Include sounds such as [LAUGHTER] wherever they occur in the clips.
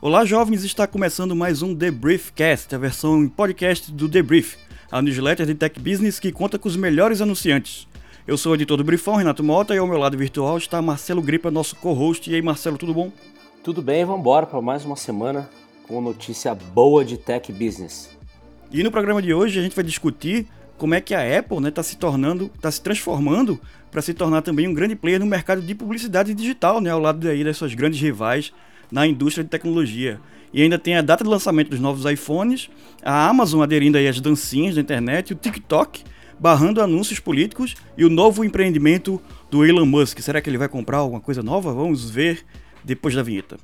Olá, jovens! Está começando mais um The Briefcast, a versão em podcast do The Brief, a newsletter de tech business que conta com os melhores anunciantes. Eu sou o editor do Briefão, Renato Mota, e ao meu lado virtual está Marcelo Gripa, nosso co-host. E aí, Marcelo, tudo bom? Tudo bem, vamos embora para mais uma semana com notícia boa de tech business. E no programa de hoje a gente vai discutir como é que a Apple está né, tá se tornando, está se transformando para se tornar também um grande player no mercado de publicidade digital, né, ao lado das suas grandes rivais na indústria de tecnologia. E ainda tem a data de lançamento dos novos iPhones, a Amazon aderindo aí às dancinhas da internet, o TikTok barrando anúncios políticos e o novo empreendimento do Elon Musk. Será que ele vai comprar alguma coisa nova? Vamos ver depois da vinheta.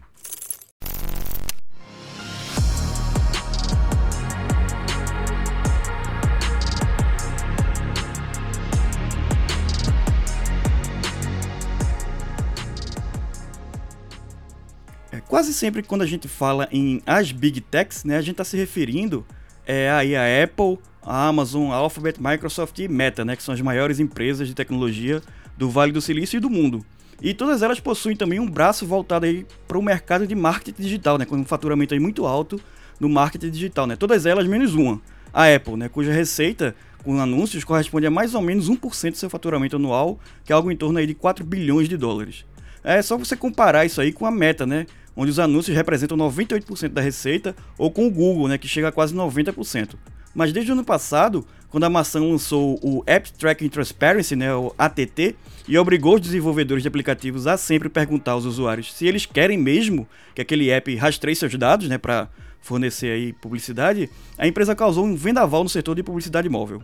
Quase sempre quando a gente fala em as Big Techs, né, a gente está se referindo é, aí a Apple, a Amazon, a Alphabet, Microsoft e Meta, né, que são as maiores empresas de tecnologia do Vale do Silício e do mundo. E todas elas possuem também um braço voltado aí para o mercado de marketing digital, né, com um faturamento aí muito alto no marketing digital, né? Todas elas menos uma, a Apple, né, cuja receita com anúncios corresponde a mais ou menos 1% do seu faturamento anual, que é algo em torno aí de 4 bilhões de dólares. É só você comparar isso aí com a Meta, né, onde os anúncios representam 98% da receita, ou com o Google, né, que chega a quase 90%. Mas desde o ano passado, quando a maçã lançou o App Tracking Transparency, né, o ATT, e obrigou os desenvolvedores de aplicativos a sempre perguntar aos usuários se eles querem mesmo que aquele app rastreie seus dados, né, para fornecer aí publicidade, a empresa causou um vendaval no setor de publicidade móvel.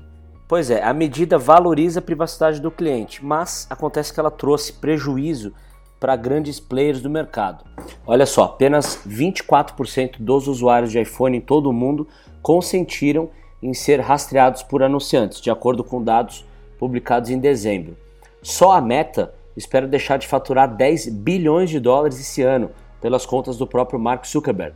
Pois é, a medida valoriza a privacidade do cliente, mas acontece que ela trouxe prejuízo para grandes players do mercado. Olha só, apenas 24% dos usuários de iPhone em todo o mundo consentiram em ser rastreados por anunciantes, de acordo com dados publicados em dezembro. Só a Meta espera deixar de faturar 10 bilhões de dólares esse ano, pelas contas do próprio Mark Zuckerberg.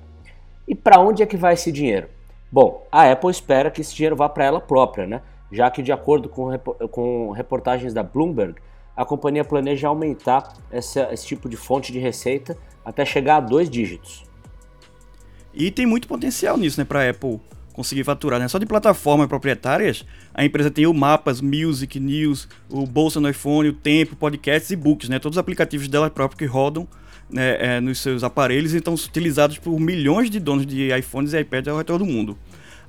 E para onde é que vai esse dinheiro? Bom, a Apple espera que esse dinheiro vá para ela própria, né? já que, de acordo com, com reportagens da Bloomberg, a companhia planeja aumentar essa, esse tipo de fonte de receita até chegar a dois dígitos. E tem muito potencial nisso, né, para a Apple conseguir faturar, né? Só de plataformas proprietárias, a empresa tem o Mapas, Music, News, o Bolsa no iPhone, o Tempo, Podcasts e Books, né? Todos os aplicativos dela própria que rodam né, é, nos seus aparelhos e estão utilizados por milhões de donos de iPhones e iPads ao redor do mundo.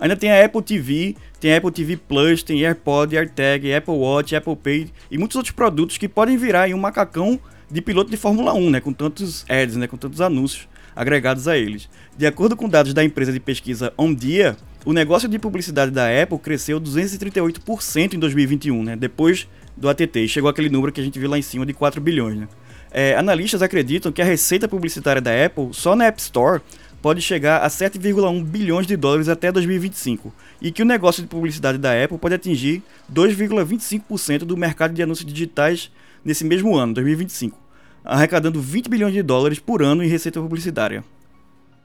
Ainda tem a Apple TV, tem a Apple TV Plus, tem AirPod, AirTag, Apple Watch, Apple Pay e muitos outros produtos que podem virar um macacão de piloto de Fórmula 1, né, com tantos ads, né, com tantos anúncios agregados a eles. De acordo com dados da empresa de pesquisa Omdia, o negócio de publicidade da Apple cresceu 238% em 2021, né, depois do ATT, chegou aquele número que a gente viu lá em cima de 4 bilhões. Né. É, analistas acreditam que a receita publicitária da Apple só na App Store pode chegar a 7,1 bilhões de dólares até 2025 e que o negócio de publicidade da Apple pode atingir 2,25% do mercado de anúncios digitais nesse mesmo ano, 2025, arrecadando 20 bilhões de dólares por ano em receita publicitária.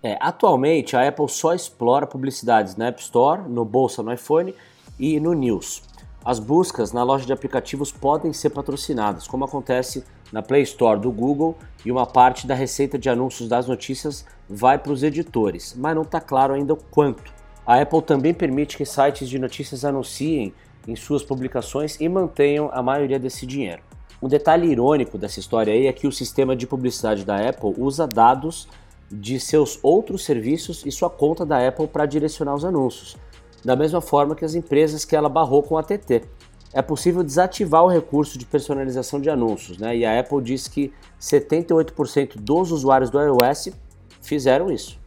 É, atualmente a Apple só explora publicidades na App Store, no Bolsa no iPhone e no News. As buscas na loja de aplicativos podem ser patrocinadas, como acontece na Play Store do Google, e uma parte da receita de anúncios das notícias vai para os editores, mas não está claro ainda o quanto. A Apple também permite que sites de notícias anunciem em suas publicações e mantenham a maioria desse dinheiro. Um detalhe irônico dessa história aí é que o sistema de publicidade da Apple usa dados de seus outros serviços e sua conta da Apple para direcionar os anúncios da mesma forma que as empresas que ela barrou com a TT. É possível desativar o recurso de personalização de anúncios, né? E a Apple diz que 78% dos usuários do iOS fizeram isso.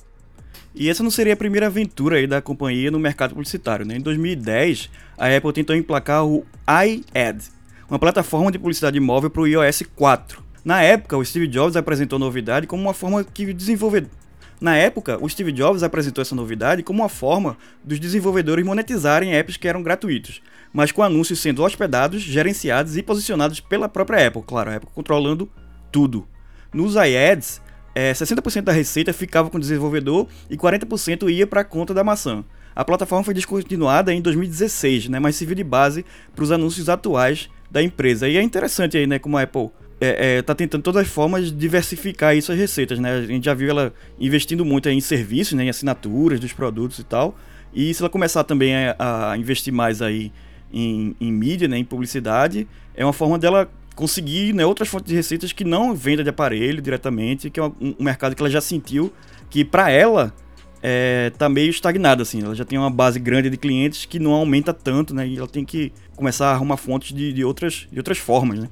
E essa não seria a primeira aventura aí da companhia no mercado publicitário. Né? Em 2010, a Apple tentou emplacar o iAd, uma plataforma de publicidade móvel para o iOS 4. Na época, o Steve Jobs apresentou a novidade como uma forma que desenvolvedores na época, o Steve Jobs apresentou essa novidade como uma forma dos desenvolvedores monetizarem apps que eram gratuitos, mas com anúncios sendo hospedados, gerenciados e posicionados pela própria Apple, claro, a Apple controlando tudo. Nos iAds, é, 60% da receita ficava com o desenvolvedor e 40% ia para a conta da maçã. A plataforma foi descontinuada em 2016, né, mas serviu de base para os anúncios atuais da empresa. E é interessante aí, né, como a Apple é, é, tá tentando todas as formas de diversificar isso as receitas, né? A gente já viu ela investindo muito em serviços, né, em assinaturas dos produtos e tal. E se ela começar também a, a investir mais aí em, em, mídia, né, em publicidade, é uma forma dela conseguir né, outras fontes de receitas que não venda de aparelho diretamente, que é um, um mercado que ela já sentiu que para ela é, tá meio estagnada, assim. Ela já tem uma base grande de clientes que não aumenta tanto, né? E ela tem que começar a arrumar fontes de, de outras, de outras formas, né?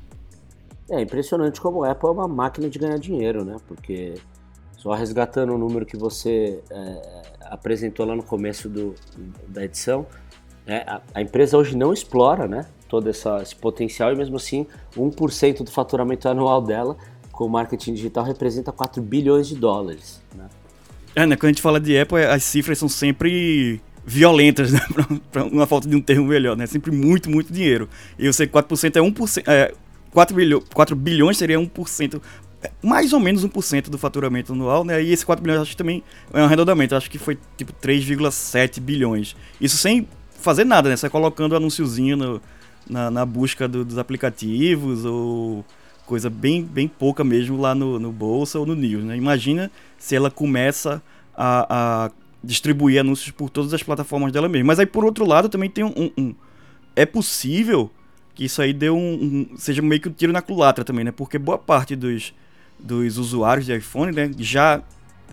É impressionante como a Apple é uma máquina de ganhar dinheiro, né? Porque só resgatando o número que você é, apresentou lá no começo do, da edição, é, a, a, empresa hoje não explora né, todo essa, esse potencial e mesmo assim 1% do faturamento anual dela com marketing digital representa 4 bilhões de dólares. Né? É, né? Quando a gente fala de Apple, as cifras são sempre violentas, [LAUGHS] né? Pra, uma falta de um termo melhor, né? Sempre muito, muito dinheiro. E eu sei que 4% é 1%. É, 4, bilhões, 4 bilhões seria 1%, é, mais ou menos 1% do faturamento anual, né? E esse 4 bilhões acho que também é um arredondamento, acho que foi tipo 3,7 bilhões. Isso sem fazer nada, né? Você colocando anúnciozinho no, na, na, busca do, dos aplicativos ou coisa bem, bem pouca mesmo lá no, no Bolsa ou no News, né? Imagina se ela começa a, a, distribuir anúncios por todas as plataformas dela mesma. Mas aí, por outro lado, também tem um, um é possível que isso aí dê um, um, seja meio que um tiro na culatra também, né? Porque boa parte dos, dos usuários de iPhone, né, já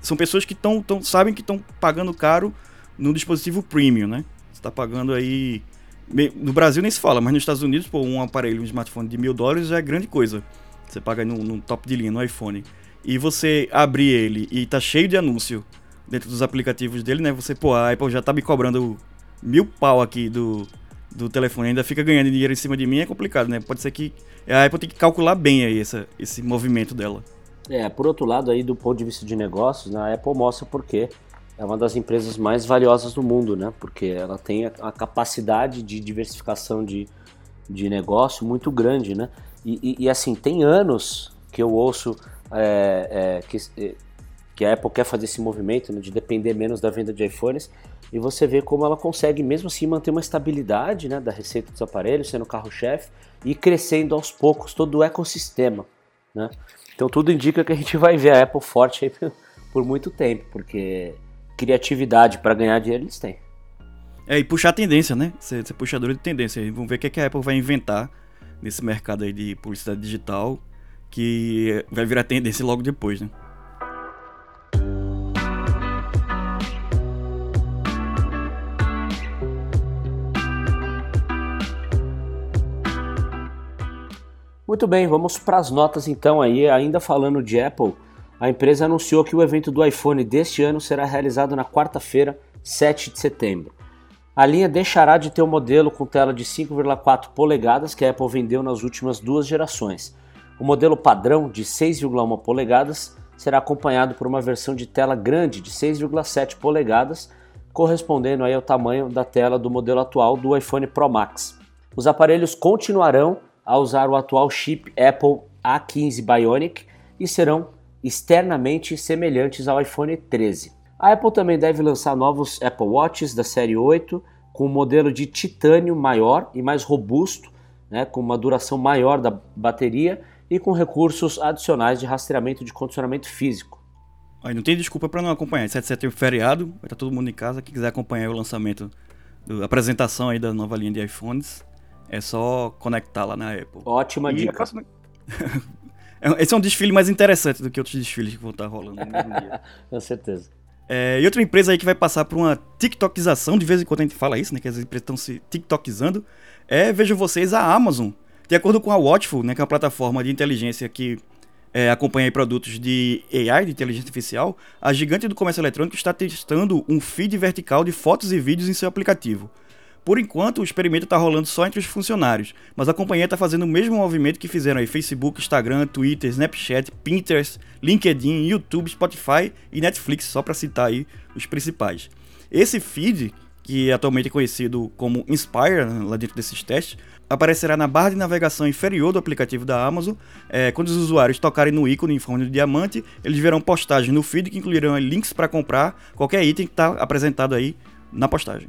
são pessoas que tão, tão, sabem que estão pagando caro no dispositivo premium, né? Você está pagando aí... No Brasil nem se fala, mas nos Estados Unidos, pô, um aparelho, um smartphone de mil dólares já é grande coisa. Você paga no, no top de linha, no iPhone. E você abrir ele e tá cheio de anúncio dentro dos aplicativos dele, né? Você, pô, a Apple já tá me cobrando mil pau aqui do, do telefone, ainda fica ganhando dinheiro em cima de mim, é complicado, né? Pode ser que a Apple tem que calcular bem aí essa, esse movimento dela. É, por outro lado aí, do ponto de vista de negócios, né, a Apple mostra porque é uma das empresas mais valiosas do mundo, né? Porque ela tem a, capacidade de diversificação de, de negócio muito grande, né? E, e, e, assim, tem anos que eu ouço é, é, que, é, que a Apple quer fazer esse movimento né, de depender menos da venda de iPhones e você vê como ela consegue mesmo assim manter uma estabilidade né, da receita dos aparelhos, sendo carro-chefe e crescendo aos poucos todo o ecossistema. Né? Então tudo indica que a gente vai ver a Apple forte por muito tempo, porque criatividade para ganhar dinheiro eles têm. É, e puxar a tendência, né? Ser, ser puxador de tendência. Vamos ver o que, é que a Apple vai inventar nesse mercado aí de publicidade digital que vai virar tendência logo depois, né? Muito bem, vamos para as notas então aí, ainda falando de Apple, a empresa anunciou que o evento do iPhone deste ano será realizado na quarta-feira, 7 de setembro. A linha deixará de ter o um modelo com tela de 5,4 polegadas que a Apple vendeu nas últimas duas gerações. O modelo padrão de 6,1 polegadas será acompanhado por uma versão de tela grande de 6,7 polegadas, correspondendo aí ao tamanho da tela do modelo atual do iPhone Pro Max. Os aparelhos continuarão a usar o atual chip Apple A15 Bionic e serão externamente semelhantes ao iPhone 13. A Apple também deve lançar novos Apple Watches da série 8 com um modelo de titânio maior e mais robusto, né, com uma duração maior da bateria e com recursos adicionais de rastreamento de condicionamento físico. Aí não tem desculpa para não acompanhar. 7 de setembro feriado, vai estar todo mundo em casa. Quem quiser acompanhar o lançamento, a apresentação aí da nova linha de iPhones, é só conectar lá na Apple. Ótima e dica. Próxima... [LAUGHS] É, esse é um desfile mais interessante do que outros desfiles que vão estar rolando no mesmo dia. [LAUGHS] Com certeza. É, e outra empresa aí que vai passar por uma TikTokização, de vez em quando a gente fala isso, né? Que as empresas estão se TikTokizando. É, vejo vocês, a Amazon. De acordo com a Watchful, né, que é uma plataforma de inteligência que é, acompanha produtos de AI, de inteligência artificial, a gigante do comércio eletrônico está testando um feed vertical de fotos e vídeos em seu aplicativo. Por enquanto, o experimento está rolando só entre os funcionários, mas a companhia está fazendo o mesmo movimento que fizeram aí Facebook, Instagram, Twitter, Snapchat, Pinterest, LinkedIn, YouTube, Spotify e Netflix, só para citar aí os principais. Esse feed, que atualmente é conhecido como Inspire, né, lá dentro desses testes, aparecerá na barra de navegação inferior do aplicativo da Amazon. É, quando os usuários tocarem no ícone em forma de diamante, eles verão postagens no feed que incluirão links para comprar qualquer item que está apresentado aí na postagem.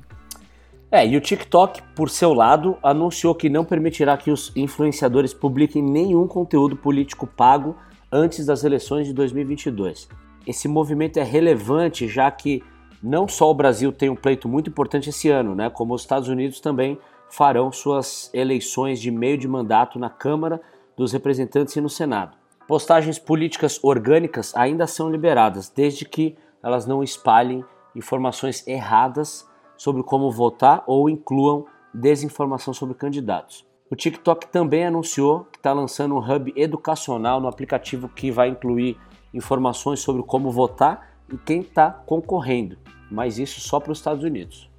É, e o TikTok, por seu lado, anunciou que não permitirá que os influenciadores publiquem nenhum conteúdo político pago antes das eleições de 2022. Esse movimento é relevante já que não só o Brasil tem um pleito muito importante esse ano, né, como os Estados Unidos também farão suas eleições de meio de mandato na Câmara dos Representantes e no Senado. Postagens políticas orgânicas ainda são liberadas, desde que elas não espalhem informações erradas sobre como votar ou incluam desinformação sobre candidatos. O TikTok também anunciou que está lançando um hub educacional no aplicativo que vai incluir informações sobre como votar e quem está concorrendo, mas isso só para os Estados Unidos.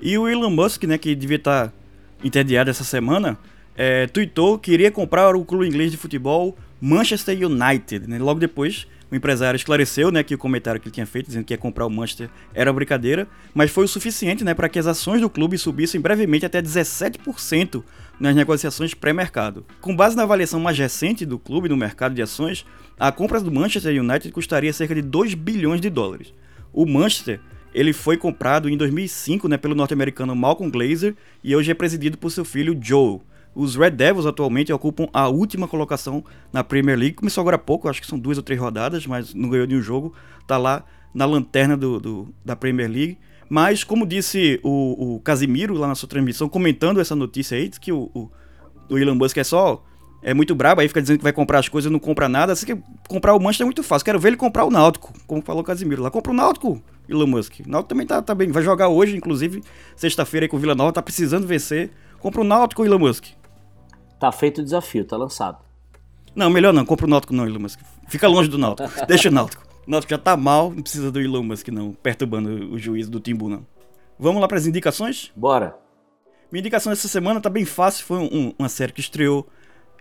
E o Elon Musk, né, que devia estar tá entediado essa semana, é, tweetou que iria comprar o clube inglês de futebol Manchester United. Né? Logo depois, o empresário esclareceu né, que o comentário que ele tinha feito, dizendo que ia comprar o Manchester, era brincadeira, mas foi o suficiente né, para que as ações do clube subissem brevemente até 17% nas negociações pré-mercado. Com base na avaliação mais recente do clube no mercado de ações, a compra do Manchester United custaria cerca de 2 bilhões de dólares. O Manchester ele foi comprado em 2005 né, pelo norte-americano Malcolm Glazer e hoje é presidido por seu filho Joe. Os Red Devils atualmente ocupam a última colocação na Premier League. Começou agora há pouco, acho que são duas ou três rodadas, mas não ganhou nenhum jogo. Tá lá na lanterna do, do da Premier League. Mas, como disse o, o, Casimiro lá na sua transmissão, comentando essa notícia aí, que o, o, o Elon Musk é só. É muito brabo, aí fica dizendo que vai comprar as coisas e não compra nada. Assim que comprar o Manchester é muito fácil. Quero ver ele comprar o Náutico, como falou o Casimiro lá. Compra o Náutico, Elon Musk. O Náutico também tá, tá bem. Vai jogar hoje, inclusive, sexta-feira aí com o Vila Nova, tá precisando vencer. Compra o Náutico, Elon Musk. Tá feito o desafio, tá lançado. Não, melhor não, compra o Náutico não, Elon Musk. Fica longe do Náutico. [LAUGHS] Deixa o Náutico. O Náutico já tá mal, não precisa do Elon Musk não, perturbando o juízo do Timbu não. Vamos lá para as indicações? Bora. Minha indicação essa semana tá bem fácil, foi um, uma série que estreou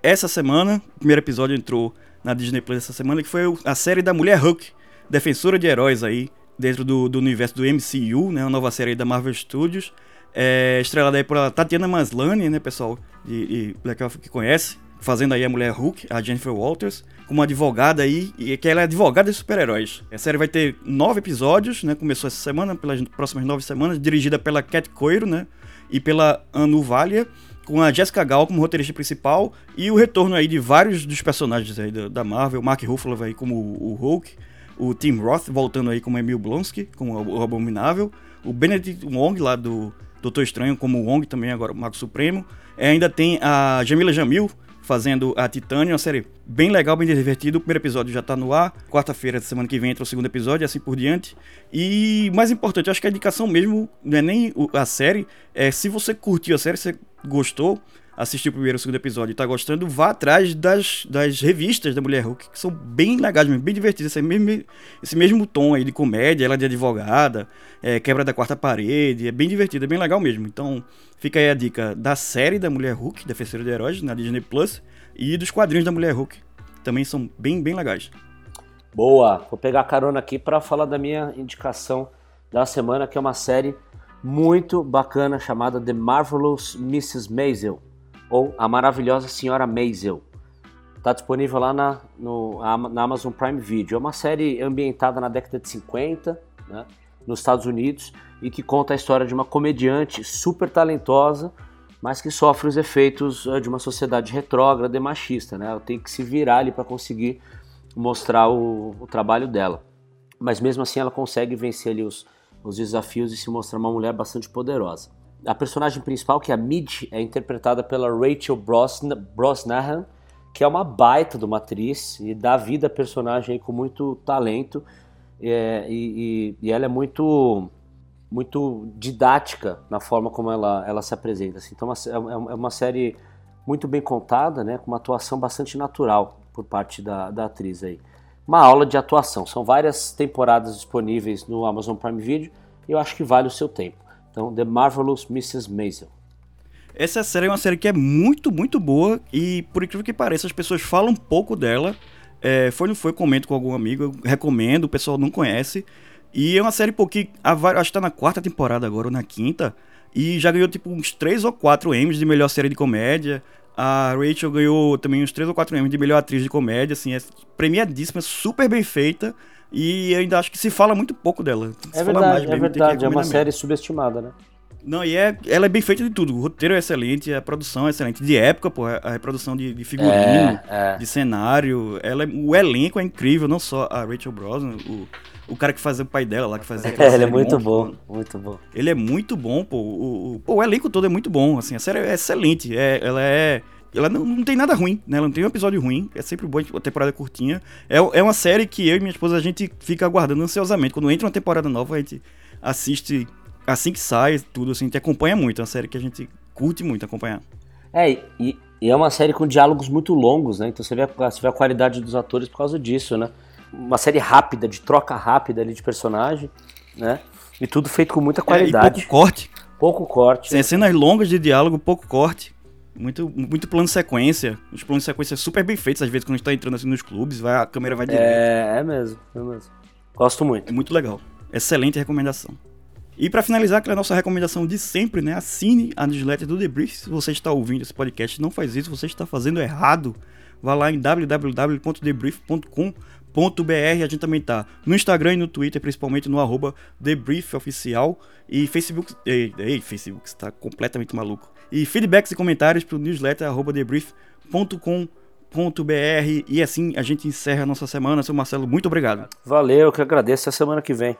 essa semana. O primeiro episódio entrou na Disney Plus essa semana, que foi a série da Mulher Hulk, defensora de heróis aí, dentro do, do universo do MCU, né? Uma nova série da Marvel Studios. É, estrelada aí por Tatiana Maslany, né, pessoal? De, de Black que conhece, fazendo aí a mulher Hulk, a Jennifer Walters, como advogada aí, e que ela é advogada de super-heróis. A série vai ter nove episódios, né, começou essa semana, pelas próximas nove semanas, dirigida pela Cat Coiro, né, e pela Anu Valia, com a Jessica Gal como roteirista principal, e o retorno aí de vários dos personagens aí da, da Marvel, Mark Ruffalo aí como o, o Hulk, o Tim Roth voltando aí como Emil Blonsky, como o Abominável, o Benedict Wong lá do Doutor Estranho, como o Wong também, agora o Mago Supremo. É, ainda tem a Jamila Jamil fazendo a Titânia, uma série bem legal, bem divertida. O primeiro episódio já tá no ar. Quarta-feira da semana que vem entra o segundo episódio e assim por diante. E mais importante, acho que a indicação mesmo não é nem a série, é se você curtiu a série, se você gostou, assistiu o primeiro o segundo episódio e tá gostando, vá atrás das, das revistas da Mulher Hulk, que são bem legais mesmo, bem divertidas. Esse mesmo, esse mesmo tom aí de comédia, ela de advogada, é, quebra da quarta parede, é bem divertida, é bem legal mesmo. Então fica aí a dica da série da Mulher Hulk, Defensora de Heróis, na Disney Plus, e dos quadrinhos da Mulher Hulk. Também são bem, bem legais. Boa! Vou pegar carona aqui para falar da minha indicação da semana, que é uma série muito bacana chamada The Marvelous Mrs. Maisel ou A Maravilhosa Senhora Maisel. Está disponível lá na, no, na Amazon Prime Video. É uma série ambientada na década de 50, né, nos Estados Unidos, e que conta a história de uma comediante super talentosa, mas que sofre os efeitos eh, de uma sociedade retrógrada e machista. Né? Ela tem que se virar ali para conseguir mostrar o, o, trabalho dela. Mas mesmo assim ela consegue vencer ali os, os desafios e se mostrar uma mulher bastante poderosa. A personagem principal, que é a Mid, é interpretada pela Rachel Brosnahan, que é uma baita de uma atriz e dá vida à personagem com muito talento. É, e, e, e, ela é muito muito didática na forma como ela, ela se apresenta. Assim. Então é, é uma série muito bem contada, né, com uma atuação bastante natural por parte da, da atriz aí. Uma aula de atuação. São várias temporadas disponíveis no Amazon Prime Video e eu acho que vale o seu tempo. Então, The Marvelous Mrs. Maisel. Essa série é uma série que é muito, muito boa e, por incrível que pareça, as pessoas falam um pouco dela. É, foi, não foi, comento com algum amigo, eu recomendo, o pessoal não conhece. E é uma série pouquinho, acho que tá na quarta temporada agora, ou na quinta, e já ganhou tipo uns 3 ou 4 Emmys de melhor série de comédia. A Rachel ganhou também uns 3 ou 4 Emmys de melhor atriz de comédia, assim, é premiadíssima, super bem feita. E eu ainda acho que se fala muito pouco dela. Se É fala verdade, mais é que verdade. É uma mesmo. série subestimada, né? Não, e é, ela é bem feita de tudo. O roteiro é excelente, a produção é excelente. De época, pô, a reprodução de, de figurino, É, é. de cenário. Ela é- o elenco é incrível, não só a Rachel Brosnan, o, o cara que fazia o pai dela lá, que fazia [LAUGHS] É, ele é muito bom, muito bom. Ele é muito bom, pô. O, o, pô, o elenco todo é muito bom, assim. A série é excelente. É, ela é... Ela não, não tem nada ruim, né? Ela não tem um episódio ruim. É sempre bom, a temporada é curtinha. É, é uma série que eu e minha esposa, a gente fica aguardando ansiosamente. Quando entra uma temporada nova, a gente assiste assim que sai, tudo assim. A gente acompanha muito. É uma série que a gente curte muito acompanhar. É, e, e é uma série com diálogos muito longos, né? Então você vê, a, você vê a qualidade dos atores por causa disso, né? Uma série rápida, de troca rápida ali de personagem, né? E tudo feito com muita É, e qualidade. pouco corte. pouco corte. Sem cenas longas de diálogo, pouco corte. Muito, muito plano sequência. Os planos sequência super bem feitos, às vezes, quando a gente tá entrando assim nos clubes, vai, a câmera vai direto. É, é mesmo, é mesmo. Gosto muito. É muito legal. Excelente recomendação. E pra finalizar, aquela nossa recomendação de sempre, né? Assine a newsletter do Debrief. Se você está ouvindo esse podcast não faz isso, você está fazendo errado. Vá lá em www.debrief.com.br. A gente também tá no Instagram e no Twitter, principalmente no arroba debriefoficial. E Facebook. Ei, ei, Facebook, você tá completamente maluco. E feedbacks e comentários pro newsletter arroba debrief.com.br. E assim a gente encerra a nossa semana. Seu Marcelo, muito obrigado. Valeu, eu que agradeço. Até semana que vem.